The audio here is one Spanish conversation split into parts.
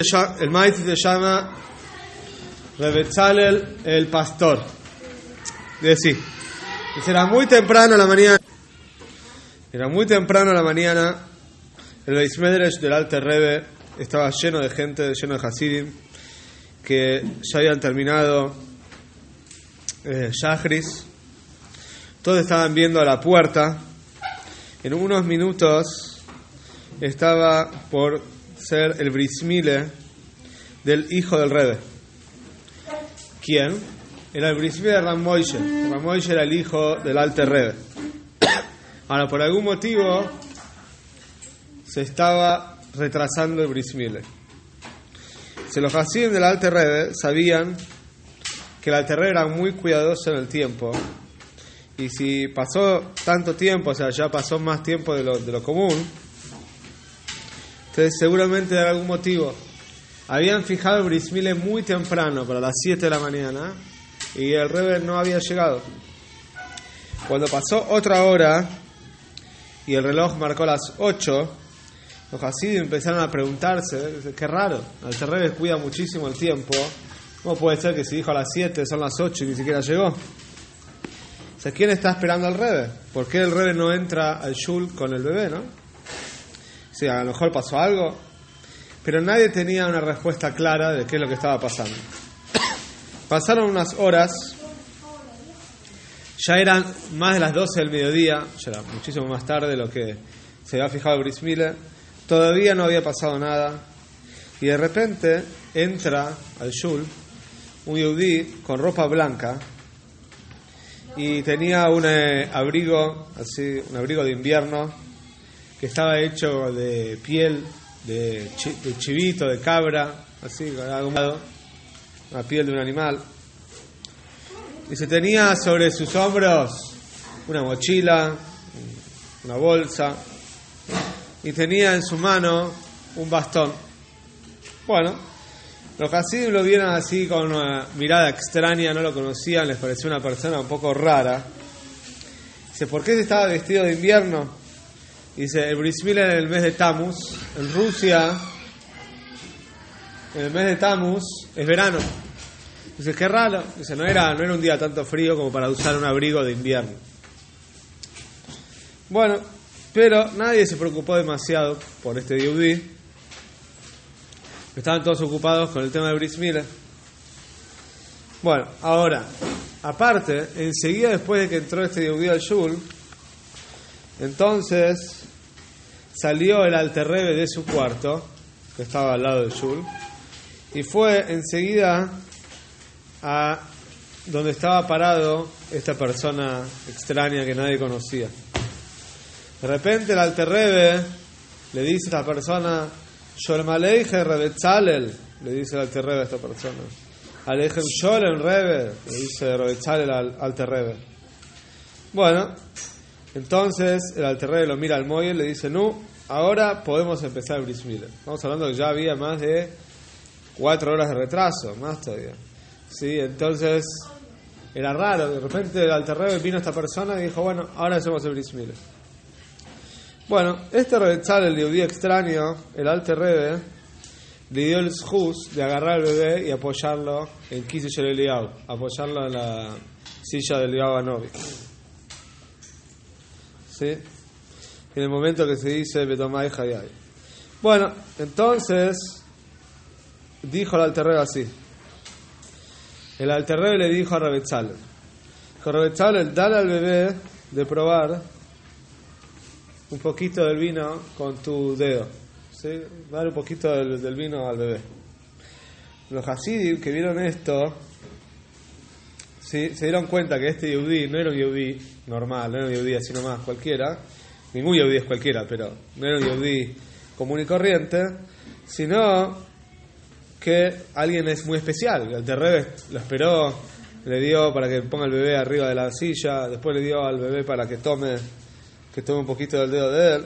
El maíz se llama Rebetzalel el pastor. Decir, era muy temprano a la mañana, era muy temprano a la mañana, el Beis Medrash del Alter Rebe estaba lleno de gente, lleno de Hasidim, que ya habían terminado eh. Todos estaban viendo a la puerta. En unos minutos estaba por ser el brismile del hijo del Rebe. ¿Quién? Era el brismile de Ram Moishe. Ram Moishe era el hijo del Alte Rebe. Ahora, por algún motivo, se estaba retrasando el brismile. Si los Hasidim del Alte Rebe sabían que el Alte Rebe era muy cuidadoso en el tiempo. Y si pasó tanto tiempo, o sea, ya pasó más tiempo de lo, de lo común, seguramente de algún motivo habían fijado brismile muy temprano, para las 7 de la mañana, y el Rebe no había llegado. Cuando pasó otra hora y el reloj marcó las 8, los Hasidim empezaron a preguntarse, qué raro, el Rebe cuida muchísimo el tiempo, ¿cómo puede ser que si dijo a las 7 son las 8 y ni siquiera llegó? O ¿quién está esperando al Rebe? ¿Por qué el Rebe no entra al Shul con el bebé, no? Sí, a lo mejor pasó algo, pero nadie tenía una respuesta clara de qué es lo que estaba pasando. Pasaron unas horas, ya eran más de las 12 del mediodía, ya era muchísimo más tarde de lo que se había fijado Brice Miller, todavía no había pasado nada, y de repente entra al Shul un yudí con ropa blanca y tenía un eh, abrigo, así, un abrigo de invierno que estaba hecho de piel de, chivito, de cabra, así, la piel de un animal. Y se tenía sobre sus hombros una mochila, una bolsa, y tenía en su mano un bastón. Bueno, los casi lo vieron así con una mirada extraña, no lo conocían, les pareció una persona un poco rara. Dice, ¿por qué se estaba vestido de invierno? Dice, el Bris en el mes de Tammuz, en Rusia, en el mes de Tammuz, es verano. Dice, qué raro. Dice, no era, no era un día tanto frío como para usar un abrigo de invierno. Bueno, pero nadie se preocupó demasiado por este Yehudi. Estaban todos ocupados con el tema de Bris Bueno, ahora, aparte, enseguida después de que entró este Yehudi al Shul, entonces salió el alterrebe de su cuarto, que estaba al lado del Shul, y fue enseguida a donde estaba parado esta persona extraña que nadie conocía. De repente el alterrebe le dice a esta persona, Sholmaleije Rebetzalel, le dice el alterrebe a esta persona. Alejem Sholem Rebe, le dice Rebetzalel al alterrebe. Bueno, entonces el alterrebe lo mira al Moyer y le dice, no, ahora podemos empezar el Bris Estamos hablando que ya había más de cuatro horas de retraso, más todavía. ¿Sí? Entonces era raro, de repente el alterrebe vino esta persona y dijo, bueno, ahora hacemos el Bris Bueno, este Rebezal, el día extraño, el alterrebe, le dio el juz de agarrar al bebé y apoyarlo en Kisishel Eliyahu, apoyarlo en la silla del Eliyahu Anovi. ¿Sí? En el momento que se dice Betomai Hayai. Bueno, entonces dijo el alterreo así. El alterreo le dijo a Rabetzal, Rabetzal, dale al bebé de probar un poquito del vino con tu dedo. ¿sí? Dale un poquito del, vino al bebé. Los Hasidim que vieron esto se dieron cuenta que este Yehudi no era un Yehudi normal, no era un Yehudi así nomás cualquiera, ningún Yehudi es cualquiera, pero no era un Yehudi común y corriente, sino que alguien es muy especial. El Terrebe lo esperó, le dio para que ponga el bebé arriba de la silla, después le dio al bebé para que tome, que tome un poquito del dedo de él.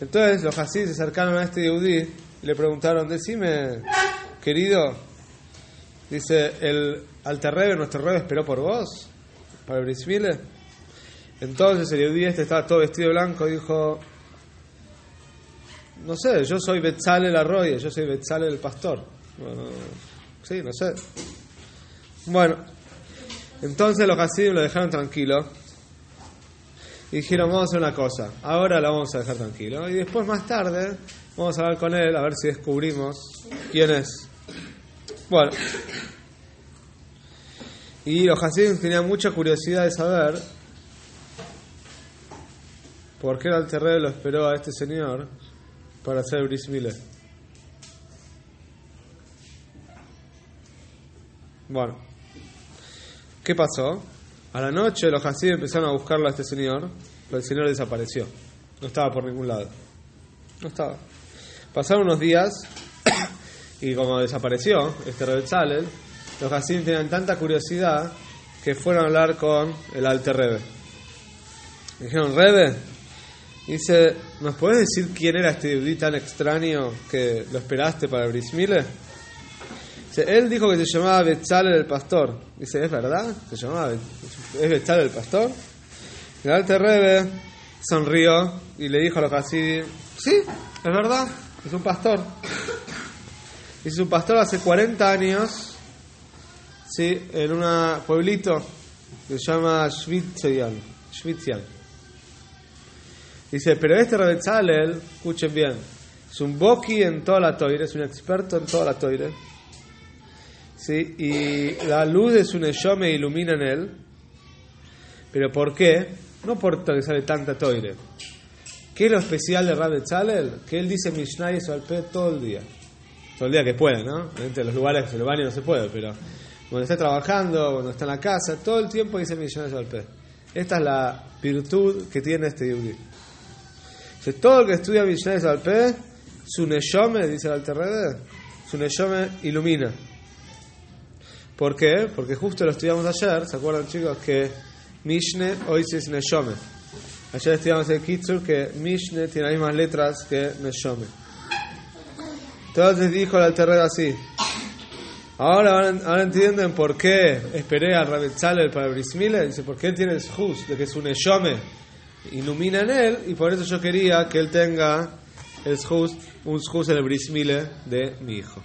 Entonces los Hasid se acercaron a este Yehudi y le preguntaron, decime, querido, dice, el Alterrebe, nuestro rebe esperó por vos, para el Brismile. Entonces el Yehudi este estaba todo vestido de blanco dijo, no sé, yo soy Betzalel Arroyo, yo soy Betzalel el pastor. Bueno, sí, no sé. Bueno, entonces los Hasidim lo dejaron tranquilo y dijeron, vamos a hacer una cosa, ahora lo vamos a dejar tranquilo. Y después más tarde vamos a hablar con él a ver si descubrimos quién es. Bueno, y los Hasidim tenían mucha curiosidad de saber por qué el Alterrebe lo esperó a este señor para hacer Bris Milah. Bueno, ¿qué pasó? A la noche los Hasidim empezaron a buscarlo a este señor, pero el señor desapareció. No estaba por ningún lado. No estaba. Pasaron unos días y como desapareció este Tzalel, los Hasidim tenían tanta curiosidad que fueron a hablar con el Alter Rebbe. Dijeron, Rebbe, dice, ¿nos puedes decir quién era este yudí tan extraño que lo esperaste para Brismile? Dice, él dijo que se llamaba Betzalel el pastor. Dice, ¿es verdad? ¿Se llamaba ¿Es el pastor? El Alter Rebbe sonrió y le dijo a los Hasidim, sí, es verdad, es un pastor. Es un pastor hace 40 años, ¿sí? en un pueblito que se llama. Schwitzian. Dice, pero este Rebetzalel, escuchen bien, es un boki en toda la toire, es un experto en toda la toire. ¿sí? Y la luz de su me ilumina en él. ¿Pero por qué? No por que sale tanta toire. ¿Qué es lo especial de Rabbi Tzalel? Que él dice Mishnah y Salpé todo el día. Todo el día que puede, ¿no? En los lugares, en el baño no se puede, pero cuando está trabajando, cuando está en la casa, todo el tiempo dice Mishnah y Salpé. Esta es la virtud que tiene este yudí. todo el que estudia Mishnah y Salpé, su neyome, dice el Alterrede, su neyome ilumina. ¿Por qué? Porque justo lo estudiamos ayer, ¿se acuerdan chicos? Que Mishne hoy sí es Neshome. Ayer estudiamos el Kitsur que Mishne tiene las mismas letras que Neshome. Entonces dijo el Alterred así. Ahora, ahora entienden por qué esperé a Rabetzalel para Brismile. Dice, porque él tiene el Shus, de que su Neshome ilumina en él, y por eso yo quería que él tenga el Shus, un Shus en el Brismile de mi hijo.